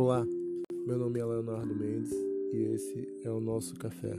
Olá, meu nome é Leonardo Mendes e esse é o nosso café.